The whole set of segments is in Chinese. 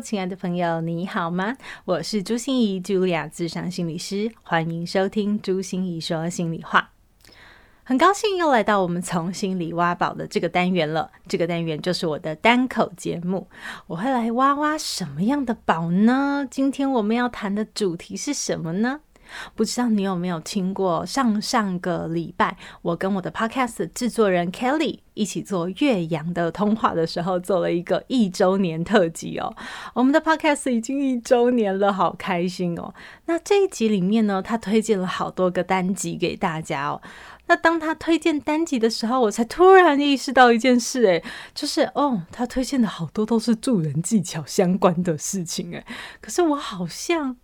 亲爱的朋友，你好吗？我是朱心怡，Julia，咨商心理师，欢迎收听朱心怡说心里话。很高兴又来到我们从心里挖宝的这个单元了。这个单元就是我的单口节目，我会来挖挖什么样的宝呢？今天我们要谈的主题是什么呢？不知道你有没有听过？上上个礼拜，我跟我的 podcast 制作人 Kelly 一起做岳阳的通话的时候，做了一个一周年特辑哦。我们的 podcast 已经一周年了，好开心哦。那这一集里面呢，他推荐了好多个单集给大家哦。那当他推荐单集的时候，我才突然意识到一件事，诶，就是哦，他推荐的好多都是助人技巧相关的事情，诶，可是我好像。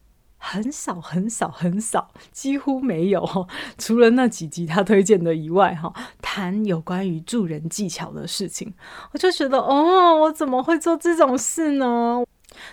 很少很少很少，几乎没有，除了那几集他推荐的以外，哈，谈有关于助人技巧的事情，我就觉得，哦，我怎么会做这种事呢？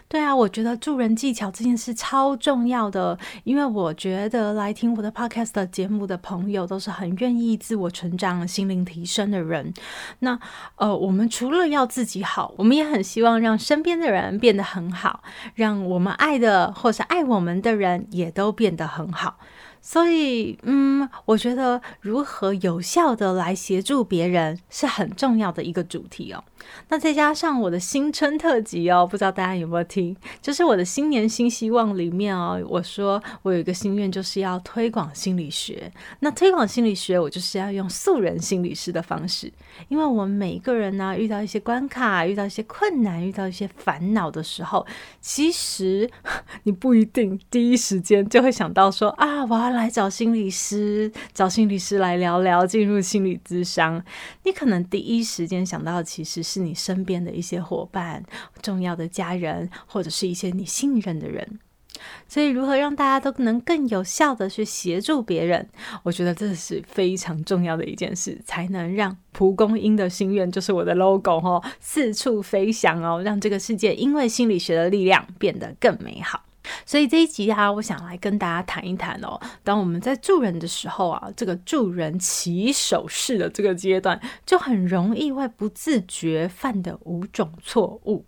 对啊，我觉得助人技巧这件事超重要的，因为我觉得来听我的 podcast 的节目的朋友都是很愿意自我成长、心灵提升的人。那呃，我们除了要自己好，我们也很希望让身边的人变得很好，让我们爱的或是爱我们的人也都变得很好。所以，嗯，我觉得如何有效的来协助别人是很重要的一个主题哦。那再加上我的新春特辑哦，不知道大家有没有听？就是我的新年新希望里面哦，我说我有一个心愿，就是要推广心理学。那推广心理学，我就是要用素人心理师的方式，因为我们每一个人呢，遇到一些关卡，遇到一些困难，遇到一些烦恼的时候，其实 你不一定第一时间就会想到说啊，我来找心理师，找心理师来聊聊，进入心理咨商。你可能第一时间想到的其实是你身边的一些伙伴、重要的家人，或者是一些你信任的人。所以，如何让大家都能更有效的去协助别人，我觉得这是非常重要的一件事，才能让蒲公英的心愿，就是我的 logo 哦，四处飞翔哦，让这个世界因为心理学的力量变得更美好。所以这一集啊，我想来跟大家谈一谈哦。当我们在助人的时候啊，这个助人起手式的这个阶段，就很容易会不自觉犯的五种错误。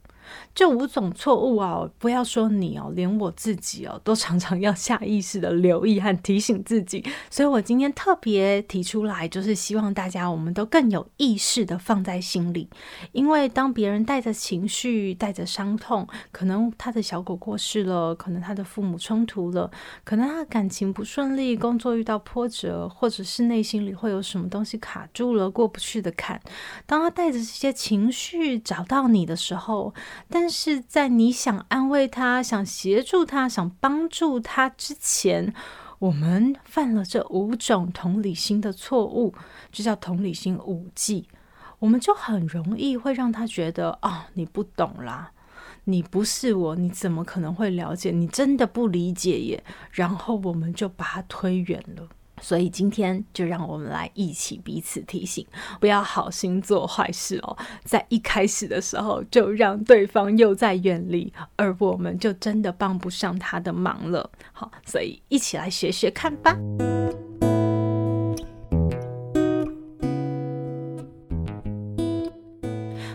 这五种错误啊，不要说你哦，连我自己哦，都常常要下意识的留意和提醒自己。所以我今天特别提出来，就是希望大家我们都更有意识的放在心里。因为当别人带着情绪、带着伤痛，可能他的小狗过世了，可能他的父母冲突了，可能他的感情不顺利，工作遇到波折，或者是内心里会有什么东西卡住了，过不去的坎。当他带着这些情绪找到你的时候，但但是在你想安慰他、想协助他、想帮助他之前，我们犯了这五种同理心的错误，就叫同理心五忌。我们就很容易会让他觉得、哦，你不懂啦，你不是我，你怎么可能会了解？你真的不理解耶。然后我们就把他推远了。所以今天就让我们来一起彼此提醒，不要好心做坏事哦。在一开始的时候就让对方又在远离，而我们就真的帮不上他的忙了。好，所以一起来学学看吧。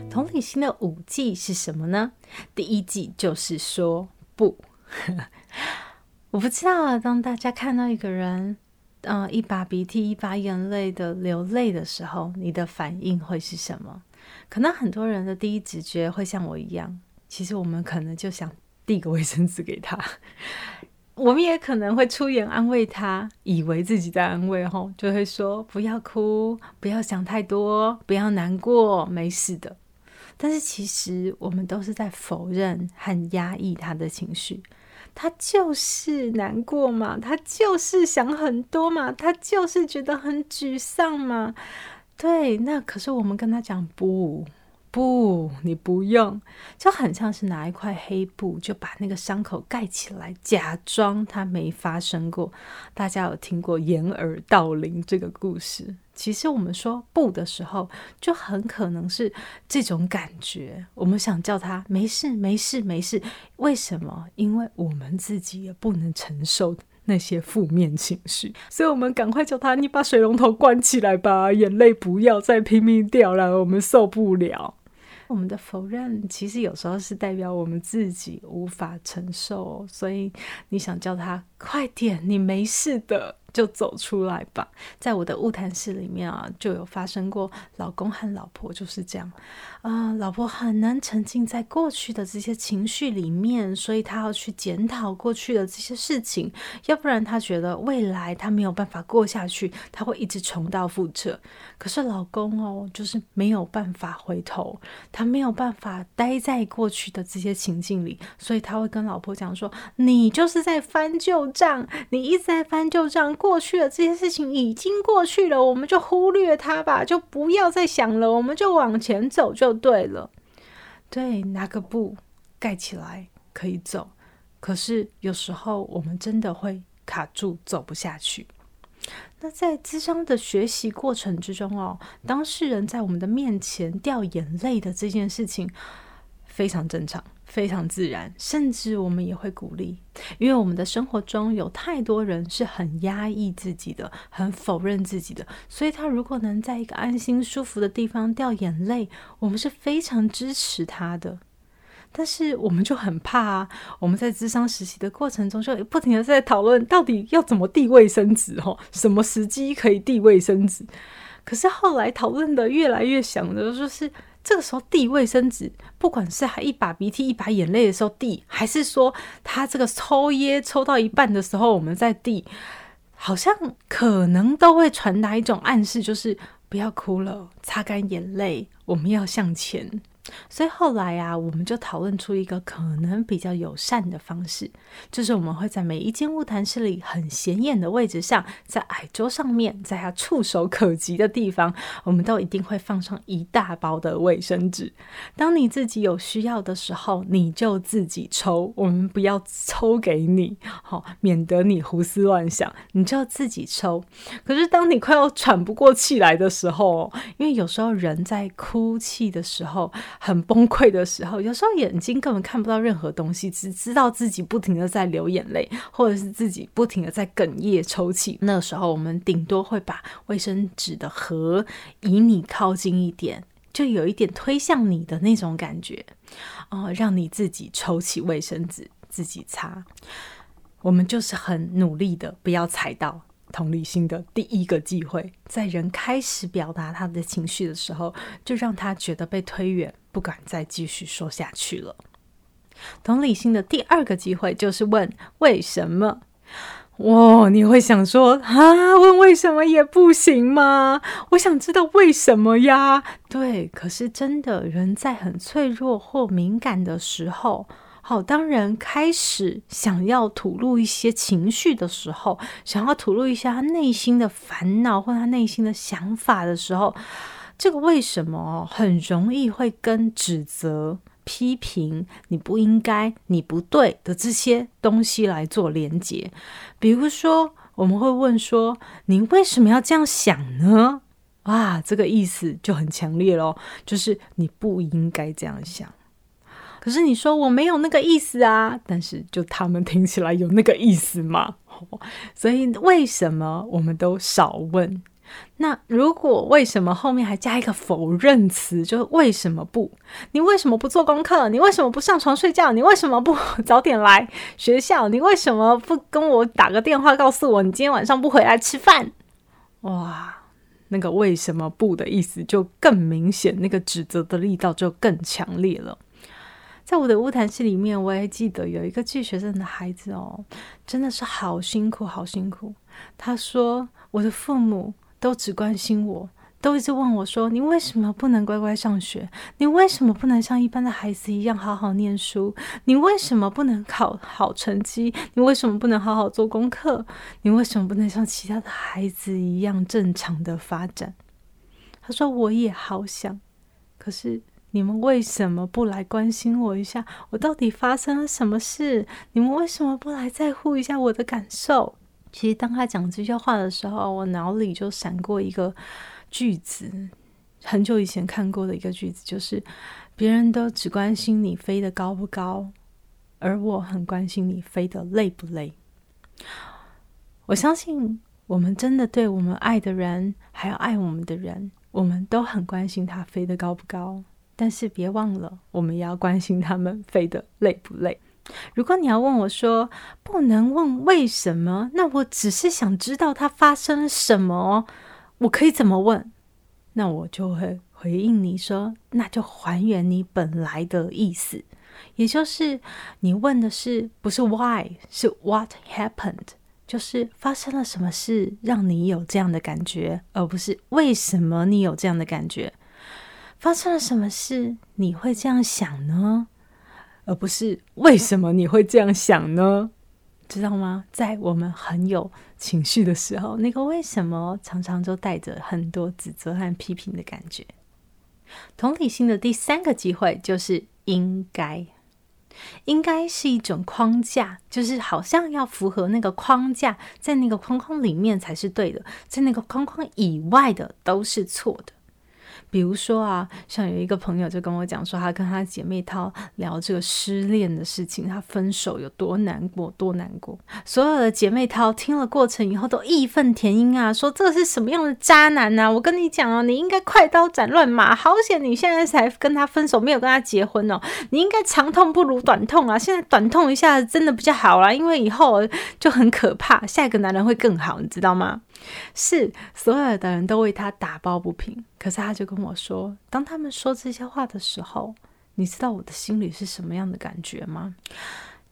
同理心的五忌是什么呢？第一忌就是说不。我不知道啊，当大家看到一个人。嗯，一把鼻涕一把眼泪的流泪的时候，你的反应会是什么？可能很多人的第一直觉会像我一样，其实我们可能就想递个卫生纸给他，我们也可能会出言安慰他，以为自己在安慰吼，就会说不要哭，不要想太多，不要难过，没事的。但是其实我们都是在否认和压抑他的情绪。他就是难过嘛，他就是想很多嘛，他就是觉得很沮丧嘛。对，那可是我们跟他讲不，不，你不用，就很像是拿一块黑布就把那个伤口盖起来，假装它没发生过。大家有听过掩耳盗铃这个故事？其实我们说不的时候，就很可能是这种感觉。我们想叫他没事，没事，没事。为什么？因为我们自己也不能承受那些负面情绪，所以我们赶快叫他，你把水龙头关起来吧，眼泪不要再拼命掉了，我们受不了。我们的否认其实有时候是代表我们自己无法承受，所以你想叫他快点，你没事的。就走出来吧。在我的物谈室里面啊，就有发生过老公和老婆就是这样啊、老婆很难沉浸在过去的这些情绪里面，所以她要去检讨过去的这些事情，要不然她觉得未来她没有办法过下去，她会一直重蹈覆辙。可是老公哦，就是没有办法回头，他没有办法待在过去的这些情境里，所以他会跟老婆讲说：“你就是在翻旧账，你一直在翻旧账。”过去的这些事情已经过去了，我们就忽略它吧，就不要再想了，我们就往前走就对了。对，拿个布盖起来可以走，可是有时候我们真的会卡住，走不下去。那在咨商的学习过程之中哦，当事人在我们的面前掉眼泪的这件事情非常正常。非常自然，甚至我们也会鼓励，因为我们的生活中有太多人是很压抑自己的，很否认自己的，所以他如果能在一个安心舒服的地方掉眼泪，我们是非常支持他的。但是我们就很怕啊，我们在咨商实习的过程中，就不停的在讨论到底要怎么递卫生纸，哦，什么时机可以递卫生纸。可是后来讨论的越来越想的就是。这个时候递卫生纸，不管是还一把鼻涕一把眼泪的时候递，还是说他这个抽烟抽到一半的时候我们再递，好像可能都会传达一种暗示，就是不要哭了，擦干眼泪，我们要向前。所以后来啊，我们就讨论出一个可能比较友善的方式，就是我们会在每一间晤谈室里很显眼的位置上，在矮桌上面，在他触手可及的地方，我们都一定会放上一大包的卫生纸。当你自己有需要的时候，你就自己抽，我们不要抽给你，好，免得你胡思乱想，你就自己抽。可是当你快要喘不过气来的时候，因为有时候人在哭泣的时候，很崩溃的时候，有时候眼睛根本看不到任何东西，只知道自己不停的在流眼泪，或者是自己不停的在哽咽抽泣。那时候，我们顶多会把卫生纸的盒以你靠近一点，就有一点推向你的那种感觉，哦，让你自己抽起卫生纸，自己擦。我们就是很努力的，不要踩到。同理心的第一个机会，在人开始表达他的情绪的时候，就让他觉得被推远，不敢再继续说下去了。同理心的第二个机会就是问为什么？哇，你会想说啊，问为什么也不行吗？我想知道为什么呀？对，可是真的，人在很脆弱或敏感的时候。好，当人开始想要吐露一些情绪的时候，想要吐露一下他内心的烦恼或他内心的想法的时候，这个为什么很容易会跟指责、批评、你不应该、你不对的这些东西来做连结。比如说，我们会问说：“你为什么要这样想呢？”哇，这个意思就很强烈咯，就是你不应该这样想。可是你说我没有那个意思啊，但是就他们听起来有那个意思嘛，所以为什么我们都少问？那如果为什么后面还加一个否认词，就是为什么不？你为什么不做功课？你为什么不上床睡觉？你为什么不 早点来学校？你为什么不跟我打个电话告诉我你今天晚上不回来吃饭？哇，那个为什么不的意思就更明显，那个指责的力道就更强烈了。在我的乌谈室里面，我也记得有一个寄学生的孩子哦，真的是好辛苦，好辛苦。他说：“我的父母都只关心我，都一直问我说，你为什么不能乖乖上学？你为什么不能像一般的孩子一样好好念书？你为什么不能考好成绩？你为什么不能好好做功课？你为什么不能像其他的孩子一样正常的发展？”他说：“我也好想，可是你们为什么不来关心我一下？我到底发生了什么事？你们为什么不来在乎一下我的感受？其实当他讲这些话的时候，我脑里就闪过一个句子，很久以前看过的一个句子，就是别人都只关心你飞得高不高，而我很关心你飞得累不累。我相信我们真的对我们爱的人，还有爱我们的人，我们都很关心他飞得高不高。但是别忘了，我们也要关心他们飞得累不累。如果你要问我说，不能问为什么，那我只是想知道它发生了什么，我可以怎么问？那我就会回应你说，那就还原你本来的意思，也就是你问的是不是 why，是 what happened，就是发生了什么事让你有这样的感觉，而不是为什么你有这样的感觉。发生了什么事你会这样想呢？而不是为什么你会这样想呢？知道吗？在我们很有情绪的时候，那个为什么常常都带着很多指责和批评的感觉。同理心的第三个机会就是应该，应该是一种框架，就是好像要符合那个框架，在那个框框里面才是对的，在那个框框以外的都是错的。比如说啊，像有一个朋友就跟我讲说，他跟他姐妹淘聊这个失恋的事情，他分手有多难过，多难过。所有的姐妹淘听了过程以后都义愤填膺啊，说这是什么样的渣男啊？我跟你讲哦，你应该快刀斩乱麻，好险你现在才跟他分手，没有跟他结婚哦。你应该长痛不如短痛啊，现在短痛一下真的比较好啦，因为以后就很可怕，下一个男人会更好，你知道吗？是所有的人都为他打抱不平，可是他就跟我说，当他们说这些话的时候，你知道我的心里是什么样的感觉吗？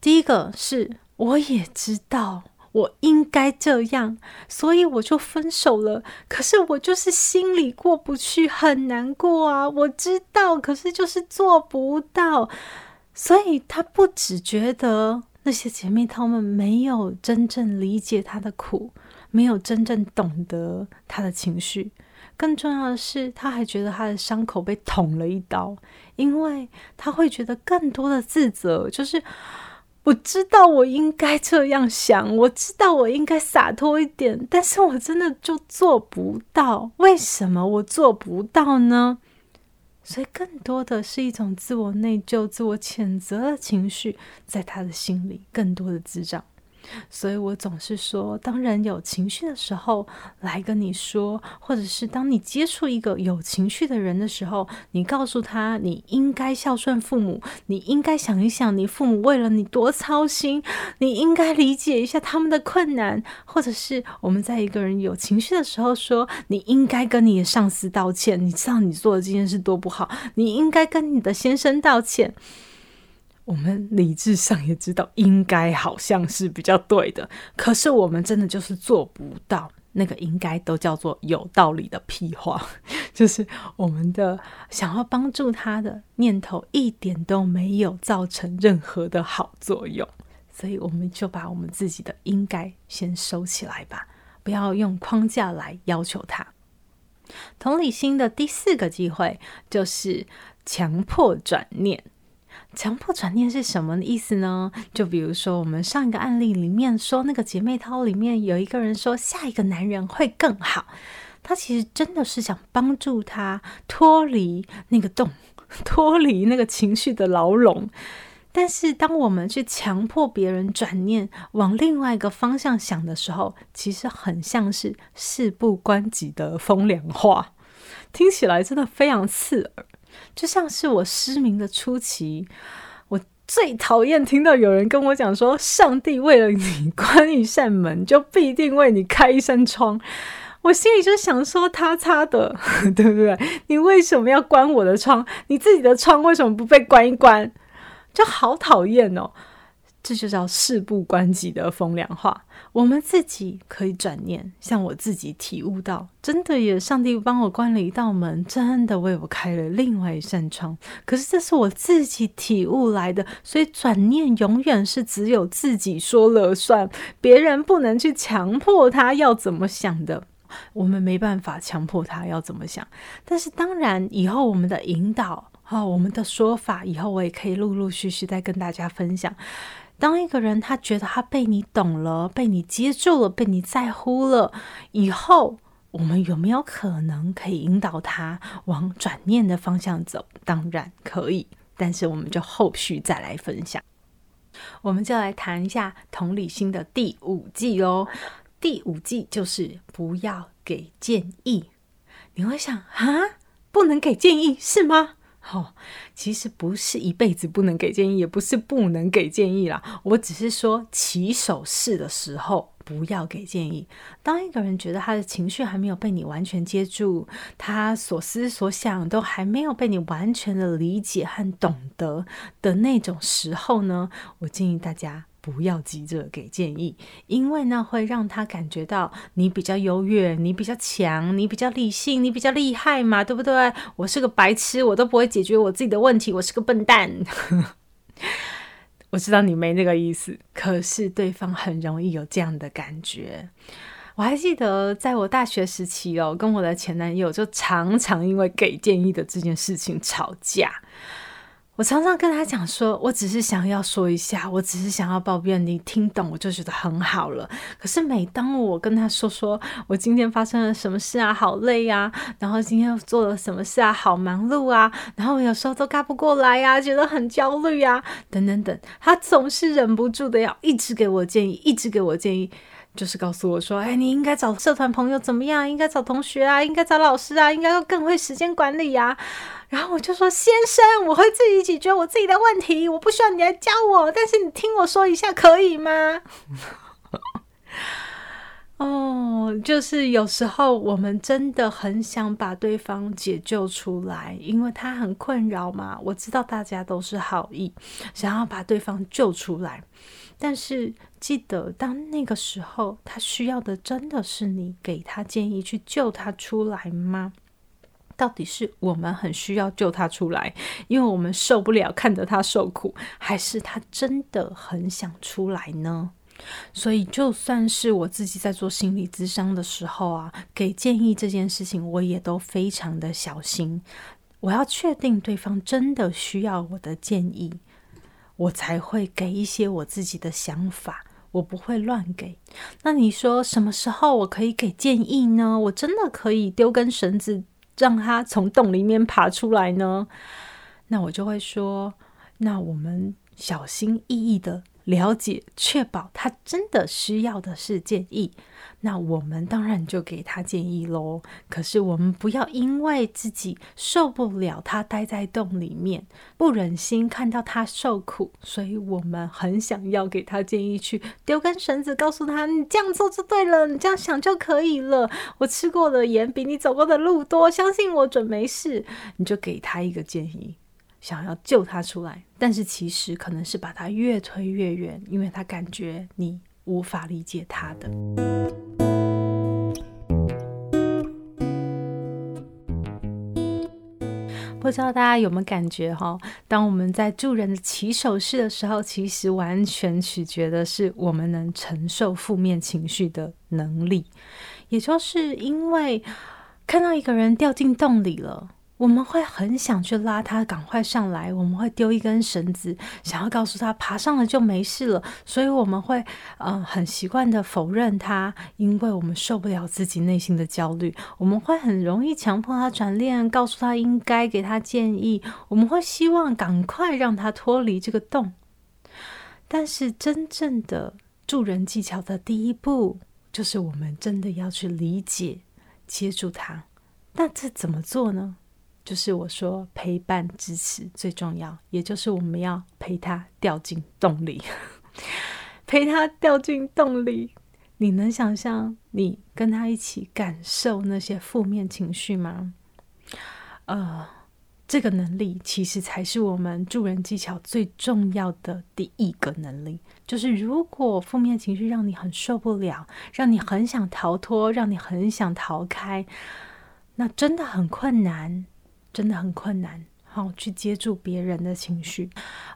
第一个是我也知道我应该这样，所以我就分手了。可是我就是心里过不去，很难过啊。我知道，可是就是做不到。所以他不只觉得那些姐妹她们没有真正理解他的苦。没有真正懂得他的情绪，更重要的是，他还觉得他的伤口被捅了一刀，因为他会觉得更多的自责，就是我知道我应该这样想，我知道我应该洒脱一点，但是我真的就做不到，为什么我做不到呢？所以，更多的是一种自我内疚、自我谴责的情绪，在他的心里更多的滋长。所以我总是说，当人有情绪的时候，来跟你说，或者是当你接触一个有情绪的人的时候，你告诉他，你应该孝顺父母，你应该想一想，你父母为了你多操心，你应该理解一下他们的困难，或者是我们在一个人有情绪的时候说，你应该跟你的上司道歉，你知道你做的这件事多不好，你应该跟你的先生道歉。我们理智上也知道应该好像是比较对的，可是我们真的就是做不到。那个应该都叫做有道理的屁话，就是我们的想要帮助他的念头一点都没有造成任何的好作用，所以我们就把我们自己的应该先收起来吧，不要用框架来要求他。同理心的第四个机会就是强迫转念。强迫转念是什么意思呢？就比如说，我们上一个案例里面说，那个姐妹淘里面有一个人说，下一个男人会更好。他其实真的是想帮助他脱离那个洞，脱离那个情绪的牢笼。但是，当我们去强迫别人转念，往另外一个方向想的时候，其实很像是事不关己的风凉话，听起来真的非常刺耳。就像是我失明的初期，我最讨厌听到有人跟我讲说，上帝为了你 关一扇门，就必定为你开一扇窗。我心里就想说，他擦的，对不对？你为什么要关我的窗？你自己的窗为什么不被关一关？就好讨厌哦。这就叫事不关己的风凉话。我们自己可以转念，像我自己体悟到，真的耶，上帝帮我关了一道门，真的为我开了另外一扇窗。可是这是我自己体悟来的，所以转念永远是只有自己说了算，别人不能去强迫他要怎么想的。我们没办法强迫他要怎么想，但是当然以后我们的引导。哦，我们的说法以后我也可以陆陆续续再跟大家分享。当一个人他觉得他被你懂了，被你接住了，被你在乎了，以后我们有没有可能可以引导他往转念的方向走？当然可以，但是我们就后续再来分享。我们就来谈一下同理心的第五季哦。第五季就是不要给建议。你会想啊，不能给建议是吗？哦，其实不是一辈子不能给建议，也不是不能给建议啦。我只是说起手式的时候不要给建议。当一个人觉得他的情绪还没有被你完全接住，他所思所想都还没有被你完全的理解和懂得的那种时候呢，我建议大家。不要急着给建议，因为呢会让他感觉到你比较优越，你比较强，你比较理性，你比较厉害嘛，对不对？我是个白痴，我都不会解决我自己的问题，我是个笨蛋。我知道你没那个意思，可是对方很容易有这样的感觉。我还记得在我大学时期哦，跟我的前男友就常常因为给建议的这件事情吵架。我常常跟他讲说，我只是想要说一下，我只是想要抱怨，你听懂我就觉得很好了。可是每当我跟他说说我今天发生了什么事啊，好累啊，然后今天又做了什么事啊，好忙碌啊，然后有时候都干不过来啊，觉得很焦虑啊，等等等，他总是忍不住的要一直给我建议，一直给我建议。就是告诉我说，哎，你应该找社团朋友怎么样？应该找同学啊，应该找老师啊，应该要更会时间管理呀。然后我就说，先生，我会自己解决我自己的问题，我不需要你来教我，但是你听我说一下可以吗？哦，就是有时候我们真的很想把对方解救出来，因为他很困扰嘛。我知道大家都是好意，想要把对方救出来。但是记得，当那个时候，他需要的真的是你给他建议去救他出来吗？到底是我们很需要救他出来，因为我们受不了看着他受苦，还是他真的很想出来呢？所以，就算是我自己在做心理咨商的时候啊，给建议这件事情，我也都非常的小心。我要确定对方真的需要我的建议。我才会给一些我自己的想法，我不会乱给。那你说什么时候我可以给建议呢？我真的可以丢根绳子让他从洞里面爬出来呢？那我就会说，那我们小心翼翼的。了解，确保他真的需要的是建议，那我们当然就给他建议喽。可是我们不要因为自己受不了他待在洞里面，不忍心看到他受苦，所以我们很想要给他建议，去丢根绳子，告诉他你这样做就对了，你这样想就可以了。我吃过的盐比你走过的路多，相信我准没事。你就给他一个建议。想要救他出来，但是其实可能是把他越推越远，因为他感觉你无法理解他的。不知道大家有没有感觉哈？当我们在助人的起手式的时候，其实完全取决的是我们能承受负面情绪的能力。也就是因为看到一个人掉进洞里了。我们会很想去拉他赶快上来，我们会丢一根绳子，想要告诉他爬上了就没事了。所以我们会、呃、很习惯的否认他，因为我们受不了自己内心的焦虑。我们会很容易强迫他转念，告诉他应该给他建议。我们会希望赶快让他脱离这个洞。但是真正的助人技巧的第一步，就是我们真的要去理解、接住他。那这怎么做呢？就是我说陪伴支持最重要，也就是我们要陪他掉进洞里，陪他掉进洞里。你能想象你跟他一起感受那些负面情绪吗？呃，这个能力其实才是我们助人技巧最重要的第一个能力。就是如果负面情绪让你很受不了，让你很想逃脱，让你很想逃开，那真的很困难。真的很困难，好去接住别人的情绪。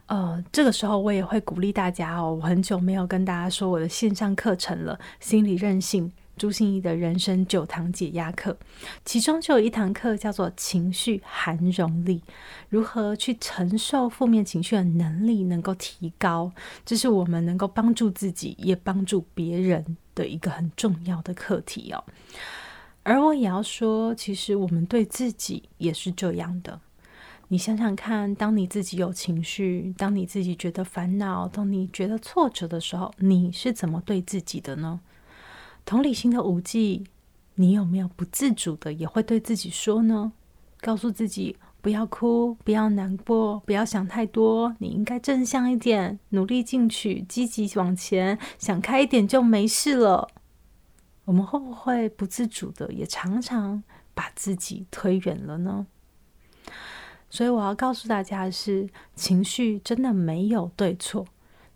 呃，这个时候我也会鼓励大家哦。我很久没有跟大家说我的线上课程了，心理韧性朱心怡的人生九堂解压课，其中就有一堂课叫做“情绪涵容力”，如何去承受负面情绪的能力能够提高，这是我们能够帮助自己也帮助别人的一个很重要的课题哦。而我也要说，其实我们对自己也是这样的。你想想看，当你自己有情绪，当你自己觉得烦恼，当你觉得挫折的时候，你是怎么对自己的呢？同理心的五技，你有没有不自主的也会对自己说呢？告诉自己不要哭，不要难过，不要想太多，你应该正向一点，努力进取，积极往前，想开一点就没事了。我们会不会不自主的也常常把自己推远了呢？所以我要告诉大家的是，情绪真的没有对错，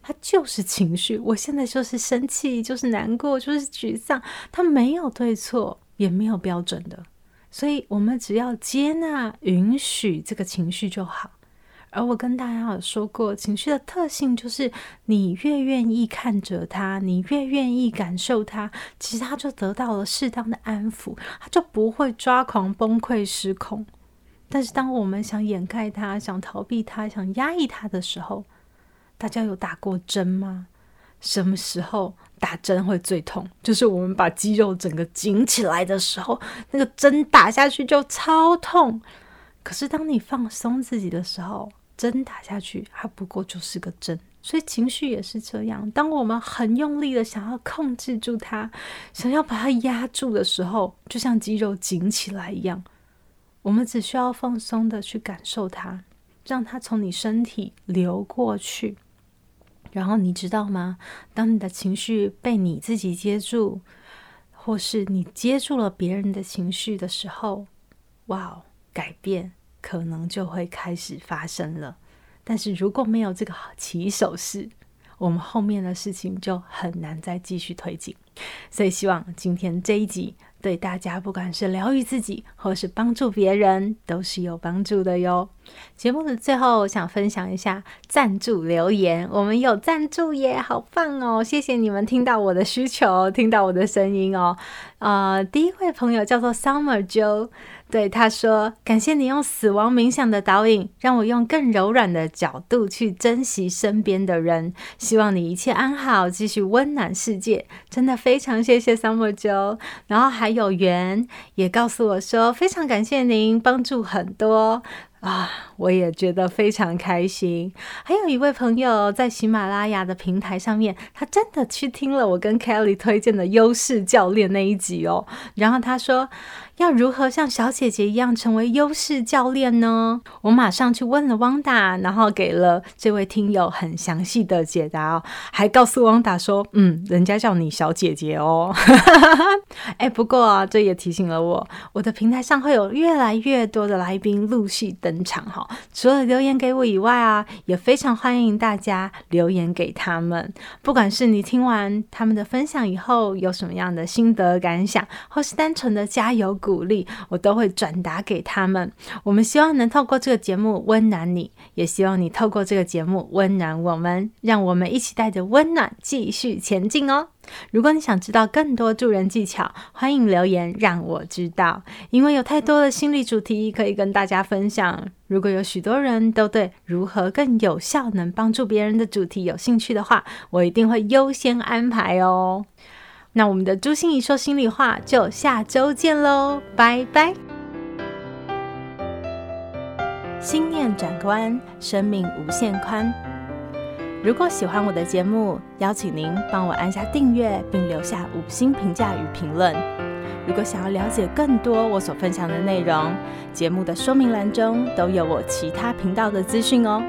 它就是情绪。我现在就是生气，就是难过，就是沮丧，它没有对错，也没有标准的。所以我们只要接纳、允许这个情绪就好。而我跟大家有说过，情绪的特性就是，你越愿意看着它，你越愿意感受它，其实它就得到了适当的安抚，它就不会抓狂、崩溃、失控。但是，当我们想掩盖它、想逃避它、想压抑它的时候，大家有打过针吗？什么时候打针会最痛？就是我们把肌肉整个紧起来的时候，那个针打下去就超痛。可是，当你放松自己的时候，针打下去，它不过就是个针。所以，情绪也是这样。当我们很用力的想要控制住它，想要把它压住的时候，就像肌肉紧起来一样。我们只需要放松的去感受它，让它从你身体流过去。然后你知道吗？当你的情绪被你自己接住，或是你接住了别人的情绪的时候，哇哦，改变可能就会开始发生了。但是如果没有这个起手式，我们后面的事情就很难再继续推进。所以希望今天这一集。对大家，不管是疗愈自己，或是帮助别人，都是有帮助的哟。节目的最后，我想分享一下赞助留言。我们有赞助耶，好棒哦！谢谢你们听到我的需求，听到我的声音哦。呃，第一位朋友叫做 Summer Joe。对他说：“感谢你用死亡冥想的导引，让我用更柔软的角度去珍惜身边的人。希望你一切安好，继续温暖世界。真的非常谢谢 Summer Joe。然后还有缘也告诉我说，非常感谢您帮助很多。”啊，我也觉得非常开心。还有一位朋友在喜马拉雅的平台上面，他真的去听了我跟 Kelly 推荐的优势教练那一集哦。然后他说，要如何像小姐姐一样成为优势教练呢？我马上去问了汪达，然后给了这位听友很详细的解答哦，还告诉汪达说，嗯，人家叫你小姐姐哦。哎，不过啊，这也提醒了我，我的平台上会有越来越多的来宾陆续登场哈！除了留言给我以外啊，也非常欢迎大家留言给他们。不管是你听完他们的分享以后有什么样的心得感想，或是单纯的加油鼓鼓励，我都会转达给他们。我们希望能透过这个节目温暖你，也希望你透过这个节目温暖我们，让我们一起带着温暖继续前进哦。如果你想知道更多助人技巧，欢迎留言让我知道。因为有太多的心理主题可以跟大家分享。如果有许多人都对如何更有效能帮助别人的主题有兴趣的话，我一定会优先安排哦。那我们的朱心怡说心里话就下周见喽，拜拜。心念转个弯，生命无限宽。如果喜欢我的节目，邀请您帮我按下订阅，并留下五星评价与评论。如果想要了解更多我所分享的内容，节目的说明栏中都有我其他频道的资讯哦。